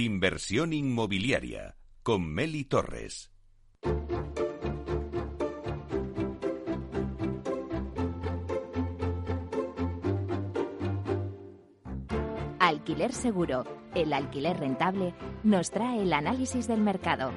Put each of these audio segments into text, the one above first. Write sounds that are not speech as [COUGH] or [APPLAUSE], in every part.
Inversión inmobiliaria con Meli Torres. Alquiler Seguro, el alquiler rentable, nos trae el análisis del mercado.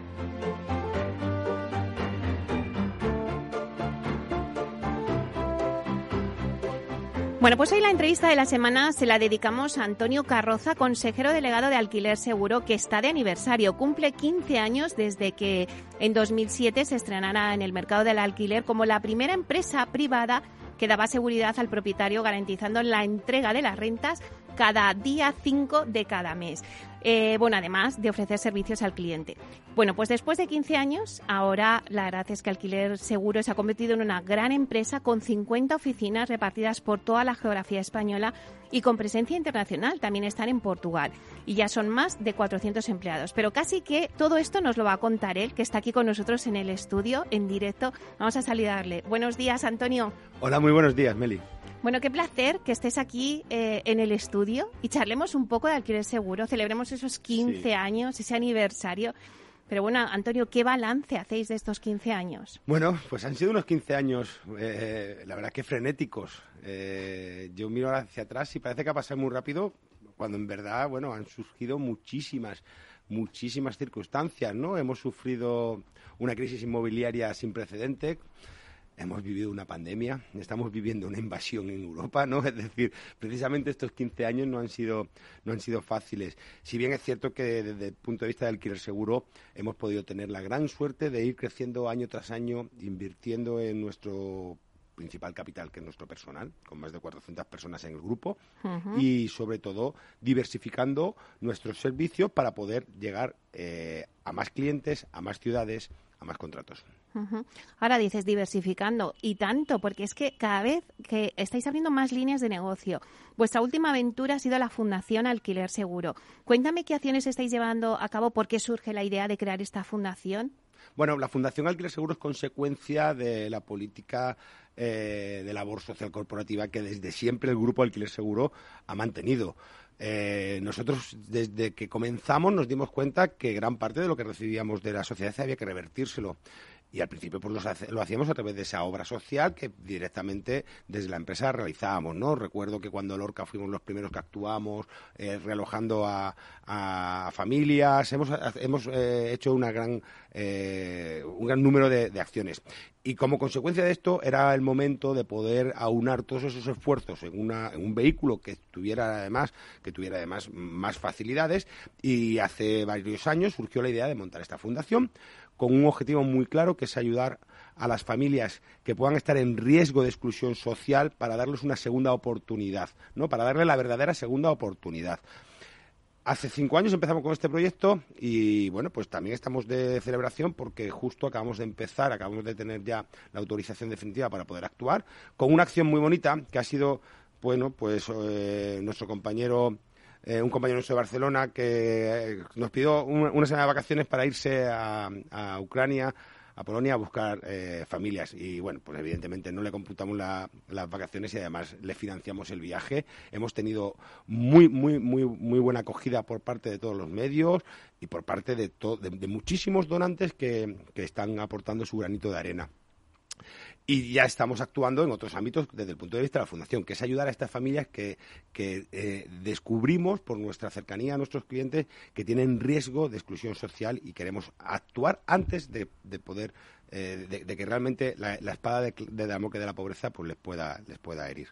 Bueno, pues hoy la entrevista de la semana se la dedicamos a Antonio Carroza, consejero delegado de Alquiler Seguro, que está de aniversario. Cumple 15 años desde que en 2007 se estrenara en el mercado del alquiler como la primera empresa privada que daba seguridad al propietario garantizando la entrega de las rentas cada día 5 de cada mes. Eh, bueno, además de ofrecer servicios al cliente. Bueno, pues después de 15 años, ahora la verdad es que Alquiler Seguro se ha convertido en una gran empresa con 50 oficinas repartidas por toda la geografía española y con presencia internacional. También están en Portugal y ya son más de 400 empleados. Pero casi que todo esto nos lo va a contar él, que está aquí con nosotros en el estudio, en directo. Vamos a saludarle. Buenos días, Antonio. Hola, muy buenos días, Meli. Bueno, qué placer que estés aquí eh, en el estudio y charlemos un poco de alquiler seguro, celebremos esos 15 años, ese aniversario. Pero bueno, Antonio, ¿qué balance hacéis de estos 15 años? Bueno, pues han sido unos 15 años, eh, la verdad que frenéticos. Eh, yo miro hacia atrás y parece que ha pasado muy rápido, cuando en verdad, bueno, han surgido muchísimas, muchísimas circunstancias, ¿no? Hemos sufrido una crisis inmobiliaria sin precedente hemos vivido una pandemia, estamos viviendo una invasión en Europa, ¿no? Es decir, precisamente estos 15 años no han sido, no han sido fáciles. Si bien es cierto que desde el punto de vista del alquiler seguro hemos podido tener la gran suerte de ir creciendo año tras año, invirtiendo en nuestro principal capital, que es nuestro personal, con más de 400 personas en el grupo, y sobre todo diversificando nuestros servicios para poder llegar eh, a más clientes, a más ciudades, a más contratos. Ahora dices diversificando y tanto, porque es que cada vez que estáis abriendo más líneas de negocio, vuestra última aventura ha sido la Fundación Alquiler Seguro. Cuéntame qué acciones estáis llevando a cabo, por qué surge la idea de crear esta fundación. Bueno, la Fundación Alquiler Seguro es consecuencia de la política eh, de labor social corporativa que desde siempre el Grupo Alquiler Seguro ha mantenido. Eh, nosotros desde que comenzamos nos dimos cuenta que gran parte de lo que recibíamos de la sociedad había que revertírselo. Y al principio pues lo, hacíamos a través de esa obra social que directamente desde la empresa realizábamos, ¿no? Recuerdo que cuando Lorca fuimos los primeros que actuamos, eh, realojando a, familias, hemos, hemos eh, hecho una gran, eh, un gran número de, acciones. Y como consecuencia de esto era el momento de poder aunar todos esos esfuerzos en, una, en un vehículo que tuviera además que tuviera además más facilidades y hace varios años surgió la idea de montar esta fundación con un objetivo muy claro que es ayudar a las familias que puedan estar en riesgo de exclusión social para darles una segunda oportunidad, ¿no? Para darle la verdadera segunda oportunidad. Hace cinco años empezamos con este proyecto y bueno, pues también estamos de celebración porque justo acabamos de empezar, acabamos de tener ya la autorización definitiva para poder actuar con una acción muy bonita que ha sido, bueno, pues eh, nuestro compañero eh, un compañero nuestro de Barcelona que eh, nos pidió una semana de vacaciones para irse a, Ucrania, a Polonia, a buscar eh, familias. Y bueno, pues evidentemente no le computamos las vacaciones y además le financiamos el viaje. Hemos tenido muy, muy, muy, muy buena acogida por parte de todos los medios y por parte de, de, muchísimos donantes que están aportando su granito de arena. Y ya estamos actuando en otros ámbitos desde el punto de vista de la Fundación, que es ayudar a estas familias que, eh, descubrimos por nuestra cercanía a nuestros clientes que tienen riesgo de exclusión social y queremos actuar antes de, poder, eh, de, que realmente la, espada de, de Damocles de la pobreza pues les pueda, les pueda herir.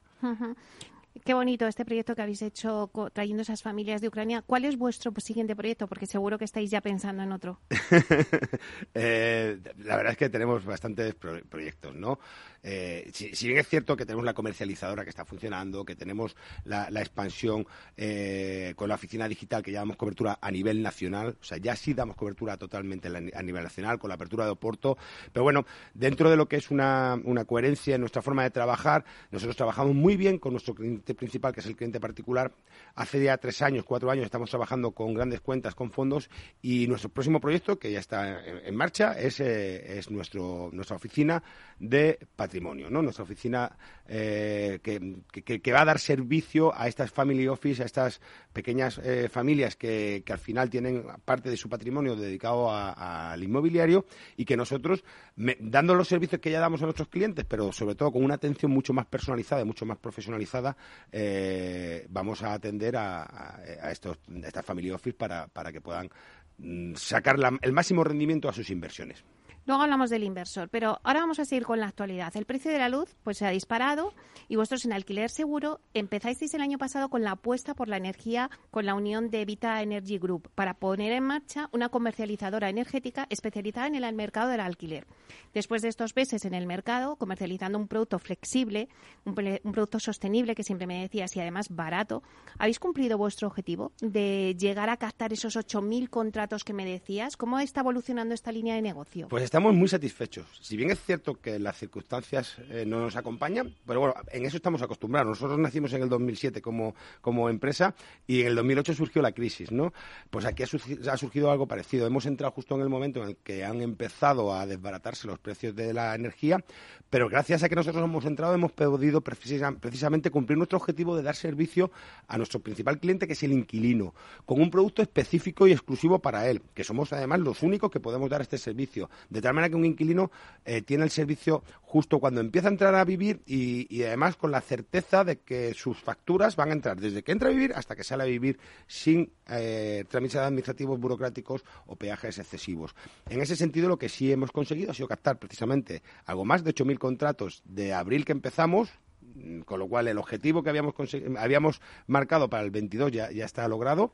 Qué bonito este proyecto que habéis hecho trayendo esas familias de Ucrania. ¿Cuál es vuestro siguiente proyecto? Porque seguro que estáis ya pensando en otro. [LAUGHS] Eh, la verdad es que tenemos bastantes proyectos, ¿no? Eh, si, bien es cierto que tenemos la comercializadora que está funcionando, que tenemos la, expansión eh, con la oficina digital que ya damos cobertura a nivel nacional, o sea, ya sí damos cobertura totalmente a nivel nacional con la apertura de Oporto, pero bueno, dentro de lo que es una, una coherencia en nuestra forma de trabajar, nosotros trabajamos muy bien con nuestro cliente principal, que es el cliente particular, hace ya tres años, cuatro años, estamos trabajando con grandes cuentas, con fondos, y nuestro próximo proyecto, que ya está en, marcha, es, eh, es nuestro, nuestra oficina de patrimonio, ¿no? Nuestra oficina eh, que, va a dar servicio a estas family office, a estas pequeñas eh, familias que, al final tienen parte de su patrimonio dedicado al inmobiliario y que nosotros, dando los servicios que ya damos a nuestros clientes, pero sobre todo con una atención mucho más personalizada y mucho más profesionalizada, eh, vamos a atender a, estos, estas family office para, para que puedan mm, sacar el máximo rendimiento a sus inversiones. Luego hablamos del inversor, pero ahora vamos a seguir con la actualidad. El precio de la luz pues se ha disparado y vosotros en alquiler seguro empezasteis el año pasado con la apuesta por la energía con la unión de Vita Energy Group para poner en marcha una comercializadora energética especializada en el mercado del alquiler. Después de estos meses en el mercado, comercializando un producto flexible, un, producto sostenible que siempre me decías y además barato, ¿habéis cumplido vuestro objetivo de llegar a captar esos 8.000 contratos que me decías? ¿Cómo está evolucionando esta línea de negocio? Pues estamos muy satisfechos. Si bien es cierto que las circunstancias eh, no nos acompañan, pero bueno, en eso estamos acostumbrados. Nosotros nacimos en el 2007 como, como empresa y en el 2008 surgió la crisis, ¿no? Pues aquí ha surgido, algo parecido. Hemos entrado justo en el momento en el que han empezado a desbaratarse los precios de la energía, pero gracias a que nosotros hemos entrado hemos podido precisamente cumplir nuestro objetivo de dar servicio a nuestro principal cliente, que es el inquilino, con un producto específico y exclusivo para él, que somos además los únicos que podemos dar este servicio. Tal manera que un inquilino eh, tiene el servicio justo cuando empieza a entrar a vivir y, además con la certeza de que sus facturas van a entrar desde que entra a vivir hasta que sale a vivir sin eh, trámites administrativos burocráticos o peajes excesivos. En ese sentido, lo que sí hemos conseguido ha sido captar precisamente algo más de 8.000 contratos de abril que empezamos, mm, con lo cual el objetivo que habíamos, habíamos marcado para el 22 ya, ya está logrado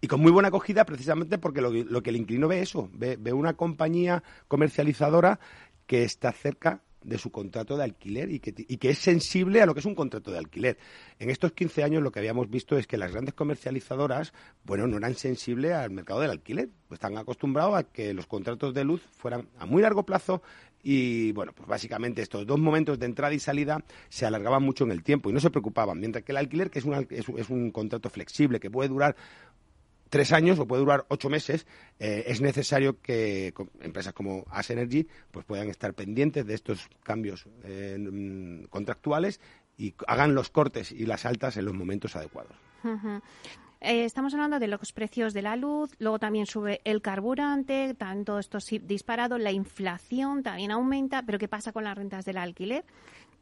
y con muy buena acogida precisamente porque lo, que el inquilino ve eso, ve, una compañía comercializadora que está cerca de su contrato de alquiler y que, y que, es sensible a lo que es un contrato de alquiler. En estos 15 años lo que habíamos visto es que las grandes comercializadoras, bueno, no eran sensibles al mercado del alquiler, pues están acostumbrados a que los contratos de luz fueran a muy largo plazo y, bueno, pues básicamente estos dos momentos de entrada y salida se alargaban mucho en el tiempo y no se preocupaban, mientras que el alquiler, que es un, es un contrato flexible, que puede durar tres años o puede durar ocho meses, eh, es necesario que empresas como As Energy pues puedan estar pendientes de estos cambios eh, contractuales y hagan los cortes y las altas en los momentos adecuados. Eh, estamos hablando de los precios de la luz, luego también sube el carburante, tanto esto disparado, la inflación también aumenta, pero ¿qué pasa con las rentas del alquiler?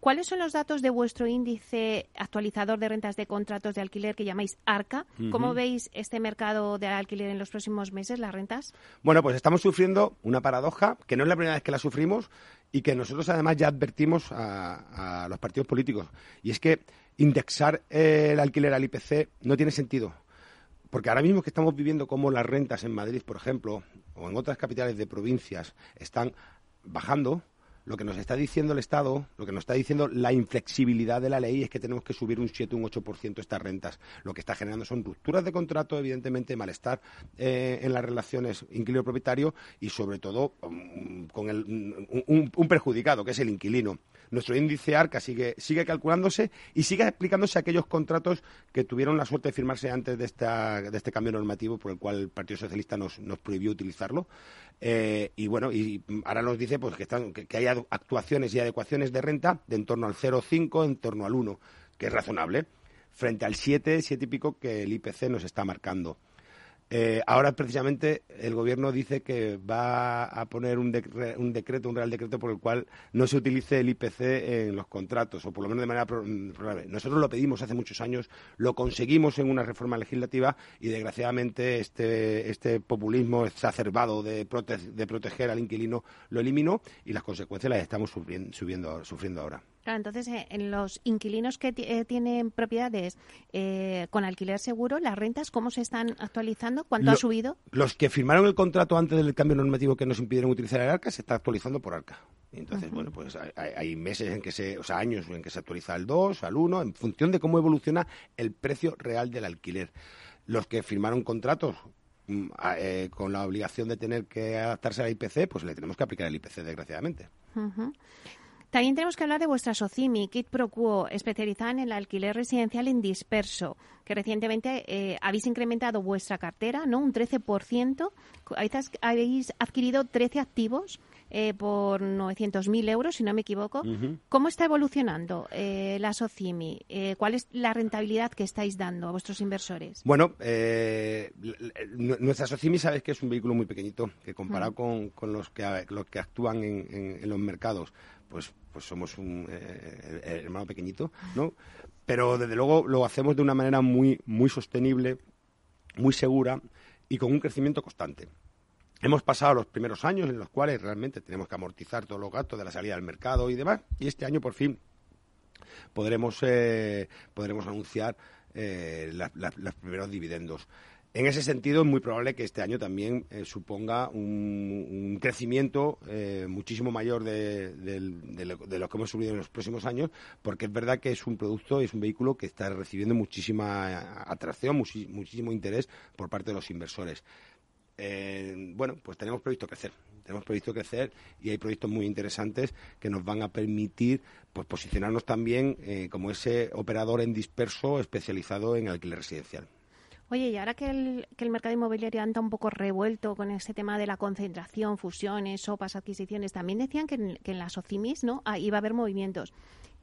¿Cuáles son los datos de vuestro índice actualizador de rentas de contratos de alquiler que llamáis ARCA? ¿Cómo veis este mercado de alquiler en los próximos meses, las rentas? Bueno, pues estamos sufriendo una paradoja que no es la primera vez que la sufrimos y que nosotros además ya advertimos a, los partidos políticos. Y es que indexar el alquiler al IPC no tiene sentido. Porque ahora mismo que estamos viviendo como las rentas en Madrid, por ejemplo, o en otras capitales de provincias están bajando, lo que nos está diciendo el Estado, lo que nos está diciendo la inflexibilidad de la ley es que tenemos que subir un 7, un 8% estas rentas. Lo que está generando son rupturas de contrato, evidentemente, malestar eh, en las relaciones inquilino-propietario y, sobre todo, um, con un, perjudicado, que es el inquilino. Nuestro índice ARCA sigue, sigue calculándose y sigue aplicándose a aquellos contratos que tuvieron la suerte de firmarse antes de, esta, de este cambio normativo por el cual el Partido Socialista nos, nos prohibió utilizarlo. Eh, y bueno, y ahora nos dice pues que, están, que, hay actuaciones y adecuaciones de renta de en torno al 0,5, en torno al 1, que es razonable, frente al 7, 7 y pico que el IPC nos está marcando. Eh, ahora precisamente el gobierno dice que va a poner un, un, decreto, un real decreto por el cual no se utilice el IPC en los contratos, o por lo menos de manera probable. Nosotros lo pedimos hace muchos años, lo conseguimos en una reforma legislativa y desgraciadamente este, este populismo exacerbado de, de proteger al inquilino lo eliminó y las consecuencias las estamos subiendo, sufriendo ahora. Claro, entonces, eh, en los inquilinos que eh, tienen propiedades eh, con alquiler seguro, las rentas, ¿cómo se están actualizando? ¿Cuánto ha subido? Los que firmaron el contrato antes del cambio normativo que nos impidieron utilizar el ARCA se está actualizando por ARCA. Entonces, bueno, pues hay, meses en que se, o sea, años en que se actualiza al 2, al 1, en función de cómo evoluciona el precio real del alquiler. Los que firmaron contratos mm, con la obligación de tener que adaptarse al IPC, pues le tenemos que aplicar el IPC, desgraciadamente. También tenemos que hablar de vuestra Socimi, Kit Pro Quo, especializada en el alquiler residencial en disperso, que recientemente eh, habéis incrementado vuestra cartera, ¿no? Un 13%. Habéis adquirido 13 activos eh, por 900.000 euros, si no me equivoco. ¿Cómo está evolucionando eh, la Socimi? Eh, ¿Cuál es la rentabilidad que estáis dando a vuestros inversores? Bueno, eh, nuestra Socimi sabes que es un vehículo muy pequeñito, que comparado con, con, los, que, los que actúan en, en, los mercados, pues, pues somos un hermano pequeñito, ¿no? Pero desde luego lo hacemos de una manera muy, muy sostenible, muy segura y con un crecimiento constante. Hemos pasado los primeros años en los cuales realmente tenemos que amortizar todos los gastos de la salida al mercado y demás, y este año por fin podremos, eh, podremos anunciar eh, los primeros dividendos. En ese sentido, es muy probable que este año también eh, suponga un, crecimiento eh, muchísimo mayor de, lo, que hemos subido en los próximos años, porque es verdad que es un producto, es un vehículo que está recibiendo muchísima atracción, muchísimo interés por parte de los inversores. Eh, bueno, pues tenemos previsto crecer. Tenemos previsto crecer y hay proyectos muy interesantes que nos van a permitir pues, posicionarnos también como ese operador en disperso especializado en alquiler residencial. Oye, y ahora que el, que el mercado inmobiliario anda un poco revuelto con ese tema de la concentración, fusiones, sopas, adquisiciones, también decían que en, que en las OCIMIS ¿no? Ah, iba a haber movimientos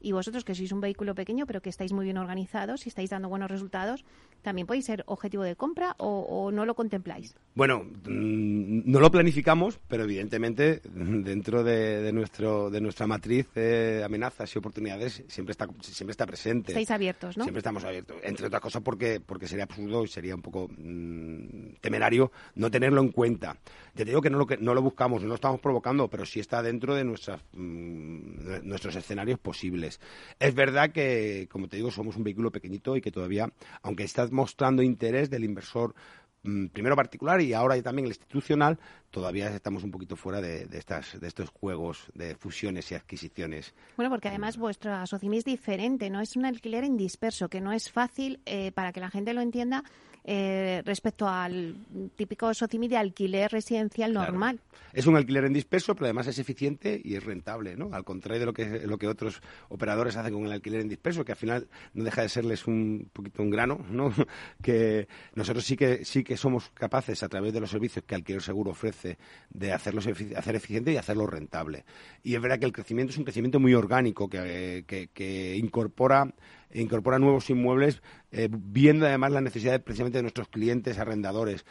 y vosotros que sois un vehículo pequeño pero que estáis muy bien organizados y estáis dando buenos resultados, ¿también podéis ser objetivo de compra o, no lo contempláis? Bueno, mm, no lo planificamos, pero evidentemente dentro de, nuestro, de nuestra matriz de amenazas y oportunidades siempre está, siempre está presente. Estáis abiertos, ¿no? Siempre estamos abiertos. Entre otras cosas porque, porque sería absurdo y sería un poco mm, temerario no tenerlo en cuenta. Ya te digo que no lo, que, no lo buscamos, no lo estamos provocando, pero sí está dentro de nuestras, mm, nuestros escenarios posibles. Es verdad que, como te digo, somos un vehículo pequeñito y que todavía, aunque mostrando interés del inversor mm, primero particular y ahora también el institucional, todavía estamos un poquito fuera de, estas, de estos juegos de fusiones y adquisiciones. Bueno, porque además vuestro asociación es diferente, ¿no? Es un alquiler en disperso, que no es fácil, eh, para que la gente lo entienda, eh, respecto al típico SOCIMI de alquiler residencial normal. Es un alquiler en disperso, pero además es eficiente y es rentable, ¿no? Al contrario de lo que, lo que otros operadores hacen con el alquiler en disperso, que al final no deja de serles un poquito un grano, ¿no? [LAUGHS] que nosotros sí que, sí que somos capaces, a través de los servicios que Alquiler Seguro ofrece, de hacerlo hacer eficiente y hacerlo rentable. Y es verdad que el crecimiento es un crecimiento muy orgánico, que, que incorpora e incorpora nuevos inmuebles, eh, viendo además las necesidades precisamente de nuestros clientes arrendadores.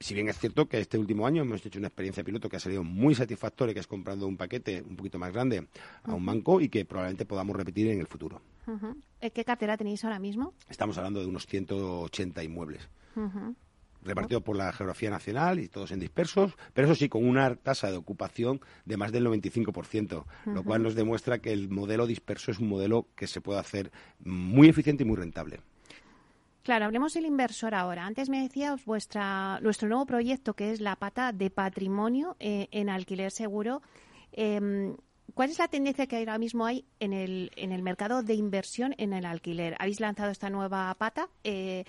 Si bien es cierto que este último año hemos hecho una experiencia piloto que ha salido muy satisfactoria, que es comprando un paquete un poquito más grande a un banco y que probablemente podamos repetir en el futuro. ¿Qué cartera tenéis ahora mismo? Estamos hablando de unos 180 inmuebles repartido por la geografía nacional y todos en dispersos, pero eso sí, con una tasa de ocupación de más del 95%, lo cual nos demuestra que el modelo disperso es un modelo que se puede hacer muy eficiente y muy rentable. Claro, hablemos del inversor ahora. Antes me decías vuestra, nuestro nuevo proyecto, que es la pata de patrimonio eh, en alquiler seguro. Em, ¿Cuál es la tendencia que ahora mismo hay en el, en el mercado de inversión en el alquiler? Habéis lanzado esta nueva pata. Eh,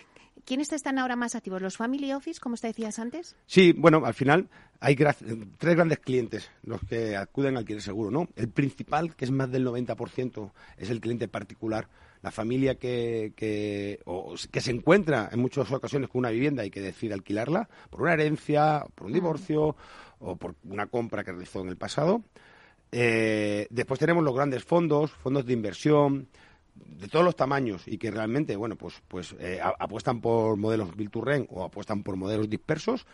¿Quiénes están ahora más activos? ¿Los family office, como te decías antes? Sí, bueno, al final hay tres grandes clientes los que acuden al alquiler seguro, ¿no? El principal, que es más del 90%, es el cliente particular, la familia que, que, que se encuentra en muchas ocasiones con una vivienda y que decide alquilarla por una herencia, por un divorcio o por una compra que realizó en el pasado. Eh, después tenemos los grandes fondos, fondos de inversión, de todos los tamaños y que realmente, bueno, pues, pues eh, apuestan por modelos build to rent o apuestan por modelos dispersos.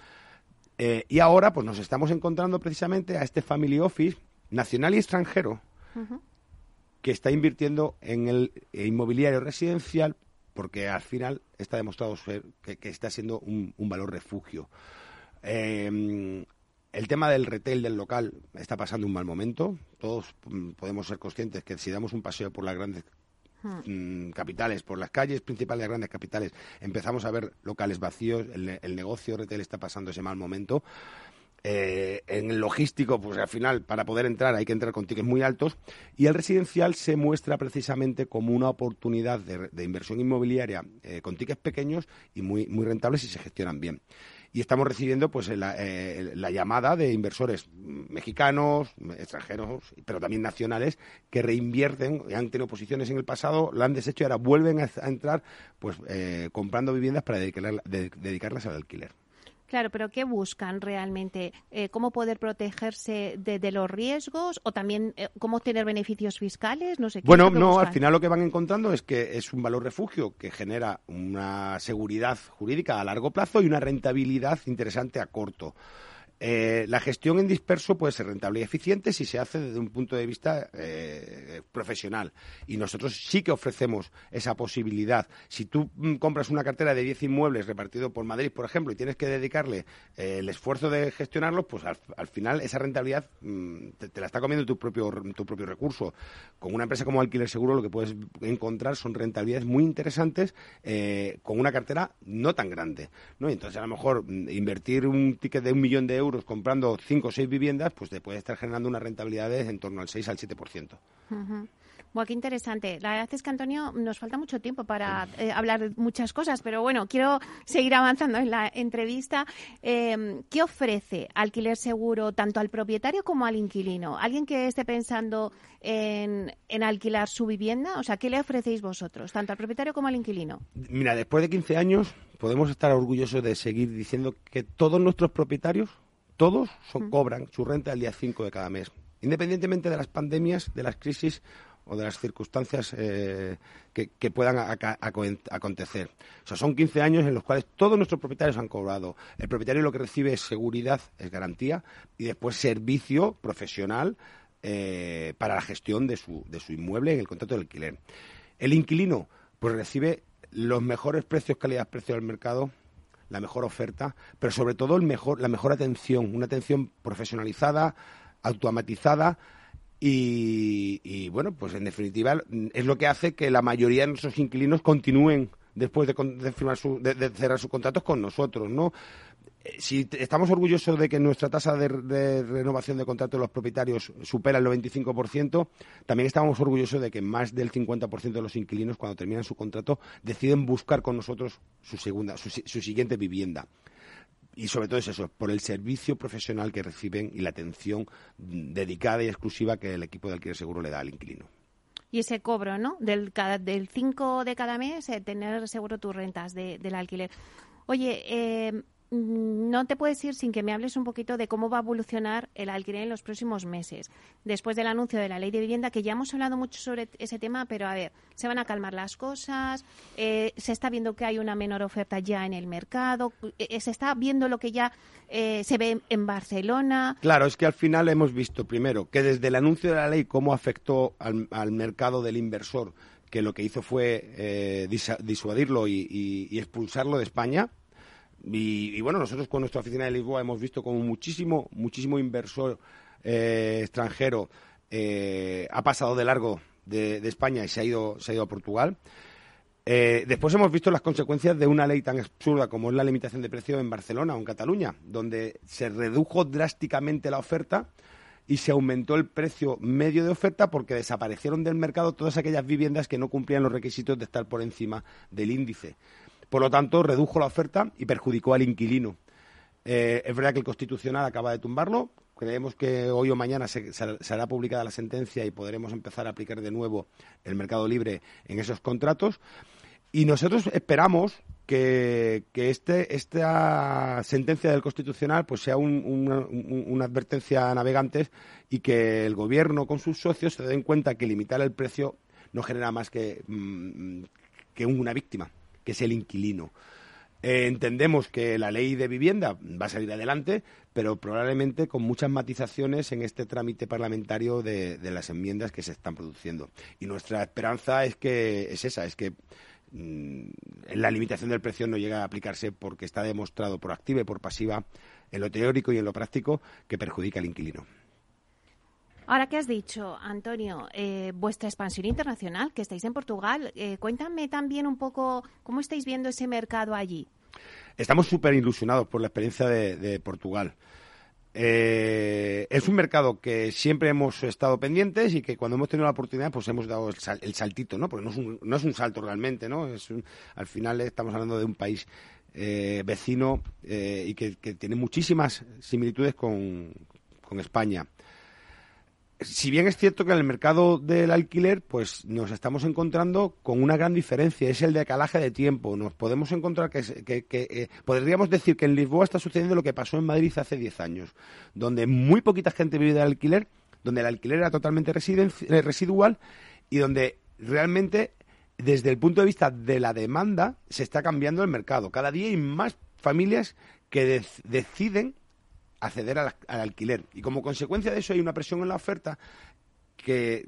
Eh, y ahora, pues nos estamos encontrando precisamente a este family office nacional y extranjero que está invirtiendo en el inmobiliario residencial porque al final está demostrado ser que, está siendo un, valor refugio. Em, el tema del retail del local está pasando un mal momento. Todos mm, podemos ser conscientes que si damos un paseo por las grandes Mm, capitales, por las calles principales de grandes capitales, empezamos a ver locales vacíos, el, negocio retail está pasando ese mal momento. Eh, en el logístico, pues al final, para poder entrar hay que entrar con tickets muy altos y el residencial se muestra precisamente como una oportunidad de, inversión inmobiliaria eh, con tickets pequeños y muy, muy rentables si se gestionan bien. Y estamos recibiendo pues la, eh, la, llamada de inversores mexicanos, extranjeros, pero también nacionales que reinvierten, han tenido posiciones en el pasado, la han deshecho y ahora vuelven a, entrar pues eh, comprando viviendas para dedicarlas al alquiler. Claro, pero ¿qué buscan realmente? Eh, ¿Cómo poder protegerse de, los riesgos o también eh, cómo obtener beneficios fiscales? No sé. bueno, no, al final lo que van encontrando es que es un valor refugio que genera una seguridad jurídica a largo plazo y una rentabilidad interesante a corto. Eh, la gestión en disperso puede ser rentable y eficiente si se hace desde un punto de vista eh, profesional. Y nosotros sí que ofrecemos esa posibilidad. Si tú mm, compras una cartera de 10 inmuebles repartido por Madrid, por ejemplo, y tienes que dedicarle eh, el esfuerzo de gestionarlos, pues al, final esa rentabilidad mm, te, la está comiendo tu propio, tu propio recurso. Con una empresa como Alquiler Seguro lo que puedes encontrar son rentabilidades muy interesantes con una cartera no tan grande. ¿no? entonces, a lo mejor mm, invertir un ticket de un millón de euros comprando cinco o seis viviendas, pues te puede estar generando una rentabilidad de en torno al 6 al 7%. Bueno, qué interesante. La verdad es que, Antonio, nos falta mucho tiempo para eh, hablar de muchas cosas, pero bueno, quiero seguir avanzando en la entrevista. Em, ¿Qué ofrece alquiler seguro tanto al propietario como al inquilino? ¿Alguien que esté pensando en, en alquilar su vivienda? O sea, ¿qué le ofrecéis vosotros, tanto al propietario como al inquilino? Mira, después de 15 años podemos estar orgullosos de seguir diciendo que todos nuestros propietarios todos cobran su renta el día 5 de cada mes, independientemente de las pandemias, de las crisis o de las circunstancias eh, que, puedan acontecer. O sea, son 15 años en los cuales todos nuestros propietarios han cobrado. El propietario lo que recibe es seguridad, es garantía, y después servicio profesional eh, para la gestión de su, de su inmueble en el contrato de alquiler. El inquilino, pues recibe los mejores precios, calidad-precio del mercado la mejor oferta, pero sobre todo el mejor, la mejor atención, una atención profesionalizada, automatizada y, bueno, pues en definitiva es lo que hace que la mayoría de nuestros inquilinos continúen después de, firmar su, de, cerrar sus contratos con nosotros, ¿no? si estamos orgullosos de que nuestra tasa de, renovación de contratos de los propietarios supera el 95%, también estamos orgullosos de que más del 50% de los inquilinos, cuando terminan su contrato, deciden buscar con nosotros su, segunda, su, siguiente vivienda. Y sobre todo es eso, por el servicio profesional que reciben y la atención dedicada y exclusiva que el equipo de alquiler seguro le da al inquilino y ese cobro, ¿no? Del, del 5 de cada mes, eh, tener seguro tus rentas del alquiler. Oye, eh, no te puedes ir sin que me hables un poquito de cómo va a evolucionar el alquiler en los próximos meses. Después del anuncio de la ley de vivienda, que ya hemos hablado mucho sobre ese tema, pero a ver, se van a calmar las cosas, eh, se está viendo que hay una menor oferta ya en el mercado, eh, se está viendo lo que ya eh, se ve en Barcelona. Claro, es que al final hemos visto primero que desde el anuncio de la ley cómo afectó al, mercado del inversor, que lo que hizo fue disuadirlo y expulsarlo de España y, bueno, nosotros con nuestra oficina de Lisboa hemos visto como muchísimo, muchísimo inversor eh, extranjero eh, ha pasado de largo de, España y se ha ido, se ha ido a Portugal. Eh, después hemos visto las consecuencias de una ley tan absurda como es la limitación de precio en Barcelona o en Cataluña, donde se redujo drásticamente la oferta y se aumentó el precio medio de oferta porque desaparecieron del mercado todas aquellas viviendas que no cumplían los requisitos de estar por encima del índice. Por lo tanto, redujo la oferta y perjudicó al inquilino. Eh, es verdad que el Constitucional acaba de tumbarlo. Creemos que hoy o mañana se, será publicada la sentencia y podremos empezar a aplicar de nuevo el mercado libre en esos contratos. Y nosotros esperamos que, este, esta sentencia del Constitucional pues sea una advertencia a navegantes y que el Gobierno con sus socios se den cuenta que limitar el precio no genera más que, mm, que una víctima que es el inquilino. Eh, entendemos que la ley de vivienda va a salir adelante, pero probablemente con muchas matizaciones en este trámite parlamentario de, las enmiendas que se están produciendo. Y nuestra esperanza es que es esa, es que mm, la limitación del precio no llegue a aplicarse porque está demostrado por activa y por pasiva en lo teórico y en lo práctico que perjudica al inquilino. Ahora que has dicho, Antonio, eh, vuestra expansión internacional, que estáis en Portugal, eh, cuéntame también un poco cómo estáis viendo ese mercado allí. Estamos súper ilusionados por la experiencia de, Portugal. Eh, es un mercado que siempre hemos estado pendientes y que cuando hemos tenido la oportunidad pues hemos dado el, saltito, ¿no? Porque no es, un, no es un salto realmente, ¿no? Es al final estamos hablando de un país vecino y que, tiene muchísimas similitudes con, con España si bien es cierto que en el mercado del alquiler, pues nos estamos encontrando con una gran diferencia, es el decalaje de tiempo. Nos podemos encontrar que, eh, podríamos decir que en Lisboa está sucediendo lo que pasó en Madrid hace 10 años, donde muy poquita gente vive del alquiler, donde el alquiler era totalmente eh, residual y donde realmente desde el punto de vista de la demanda se está cambiando el mercado. Cada día hay más familias que deciden acceder al, alquiler. Y como consecuencia de eso hay una presión en la oferta que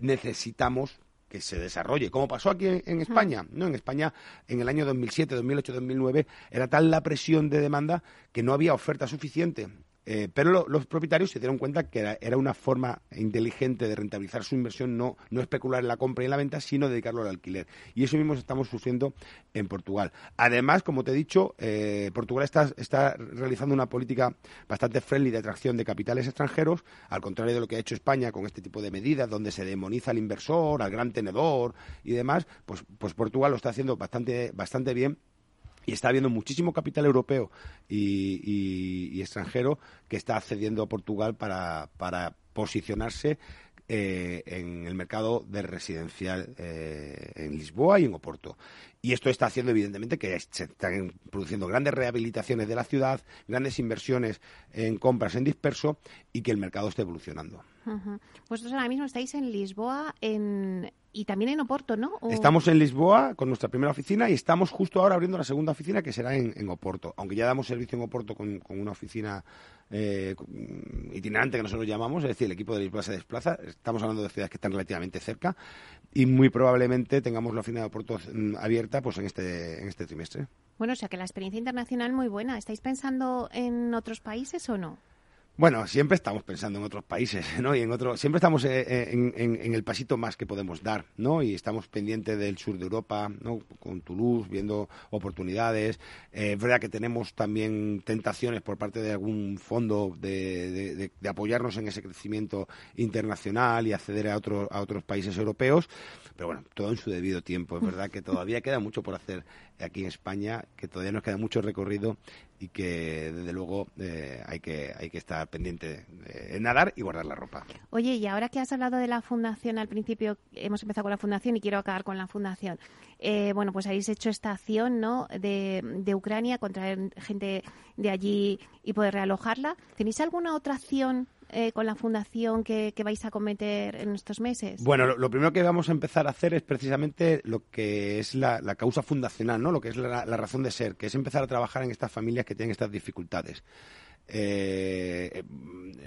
necesitamos que se desarrolle, como pasó aquí en, España. ¿no? En España, en el año 2007, 2008, 2009, era tal la presión de demanda que no había oferta suficiente. Eh, pero los propietarios se dieron cuenta que era, una forma inteligente de rentabilizar su inversión, no, no especular en la compra y en la venta, sino dedicarlo al alquiler. Y eso mismo estamos sufriendo en Portugal. Además, como te he dicho, eh, Portugal está, está realizando una política bastante friendly de atracción de capitales extranjeros, al contrario de lo que ha hecho España con este tipo de medidas, donde se demoniza al inversor, al gran tenedor y demás, pues, pues Portugal lo está haciendo bastante, bastante bien y está habiendo muchísimo capital europeo y, extranjero que está accediendo a Portugal para, posicionarse eh, en el mercado de residencial eh, en Lisboa y en Oporto. Y esto está haciendo, evidentemente, que se están produciendo grandes rehabilitaciones de la ciudad, grandes inversiones en compras en disperso y que el mercado esté evolucionando. Vosotros ahora mismo estáis en Lisboa en... y también en Oporto, ¿no? Estamos en Lisboa con nuestra primera oficina y estamos justo ahora abriendo la segunda oficina que será en, Oporto. Aunque ya damos servicio en Oporto con, una oficina eh, itinerante que nosotros llamamos, es decir, el equipo de Lisboa se desplaza. Estamos hablando de ciudades que están relativamente cerca y muy probablemente tengamos la oficina de Oporto mm, abierta pues en este, en este trimestre. Bueno, o sea que la experiencia internacional muy buena. ¿Estáis pensando en otros países o no? Bueno, siempre estamos pensando en otros países, [LAUGHS] ¿no? Y en otro, siempre estamos eh, eh, en, el pasito más que podemos dar, ¿no? Y estamos pendientes del sur de Europa, ¿no? Con Toulouse, viendo oportunidades. Eh, es verdad que tenemos también tentaciones por parte de algún fondo de, apoyarnos en ese crecimiento internacional y acceder a, otros a otros países europeos. Pero bueno, todo en su debido tiempo. Es verdad que todavía queda mucho por hacer aquí en España, que todavía nos queda mucho recorrido y que desde luego eh, hay que hay que estar pendiente de nadar y guardar la ropa. Oye, y ahora que has hablado de la fundación al principio, hemos empezado con la fundación y quiero acabar con la fundación. Eh, bueno, pues habéis hecho esta acción, ¿no? De, de Ucrania contra gente de allí y poder realojarla. ¿Tenéis alguna otra acción eh, con la fundación que, vais a cometer en estos meses? Bueno, lo, primero que vamos a empezar a hacer es precisamente lo que es la, causa fundacional, ¿no? Lo que es la, razón de ser, que es empezar a trabajar en estas familias que tienen estas dificultades. Eh,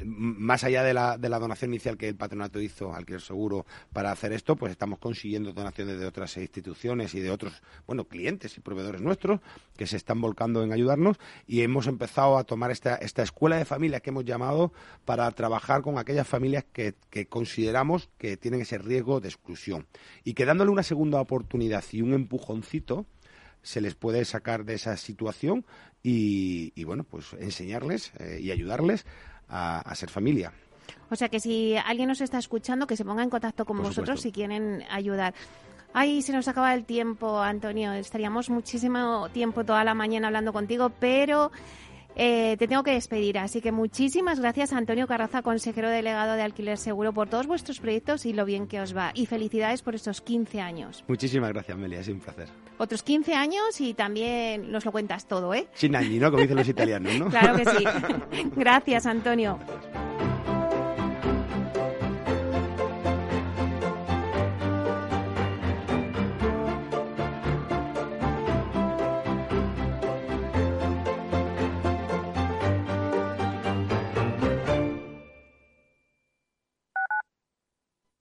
más allá de la, de la, donación inicial que el patronato hizo al seguro para hacer esto, pues estamos consiguiendo donaciones de otras instituciones y de otros, bueno, clientes y proveedores nuestros que se están volcando en ayudarnos y hemos empezado a tomar esta, esta escuela de familias que hemos llamado para trabajar con aquellas familias que, que consideramos que tienen ese riesgo de exclusión. Y que dándole una segunda oportunidad y un empujoncito, se les puede sacar de esa situación y, bueno, pues enseñarles eh, y ayudarles a, ser familia. O sea que si alguien nos está escuchando, que se ponga en contacto con vosotros si quieren ayudar. Ay, se nos acaba el tiempo, Antonio. Estaríamos muchísimo tiempo toda la mañana hablando contigo, pero eh, te tengo que despedir, así que muchísimas gracias Antonio Carraza, consejero delegado de Alquiler Seguro, por todos vuestros proyectos y lo bien que os va. Y felicidades por estos 15 años. Muchísimas gracias, Melia, es un placer. Otros 15 años y también nos lo cuentas todo, ¿eh? Sin año, ¿no? Como dicen los italianos, ¿no? [LAUGHS] claro que sí. [LAUGHS] gracias, Antonio.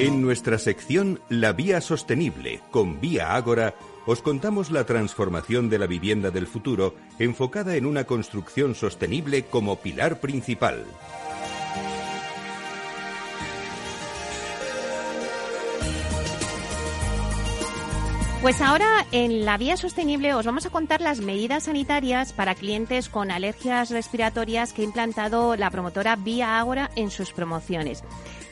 En nuestra sección La Vía Sostenible con Vía Ágora, os contamos la transformación de la vivienda del futuro enfocada en una construcción sostenible como pilar principal. Pues ahora en la vía sostenible os vamos a contar las medidas sanitarias para clientes con alergias respiratorias que ha implantado la promotora Vía Ágora en sus promociones.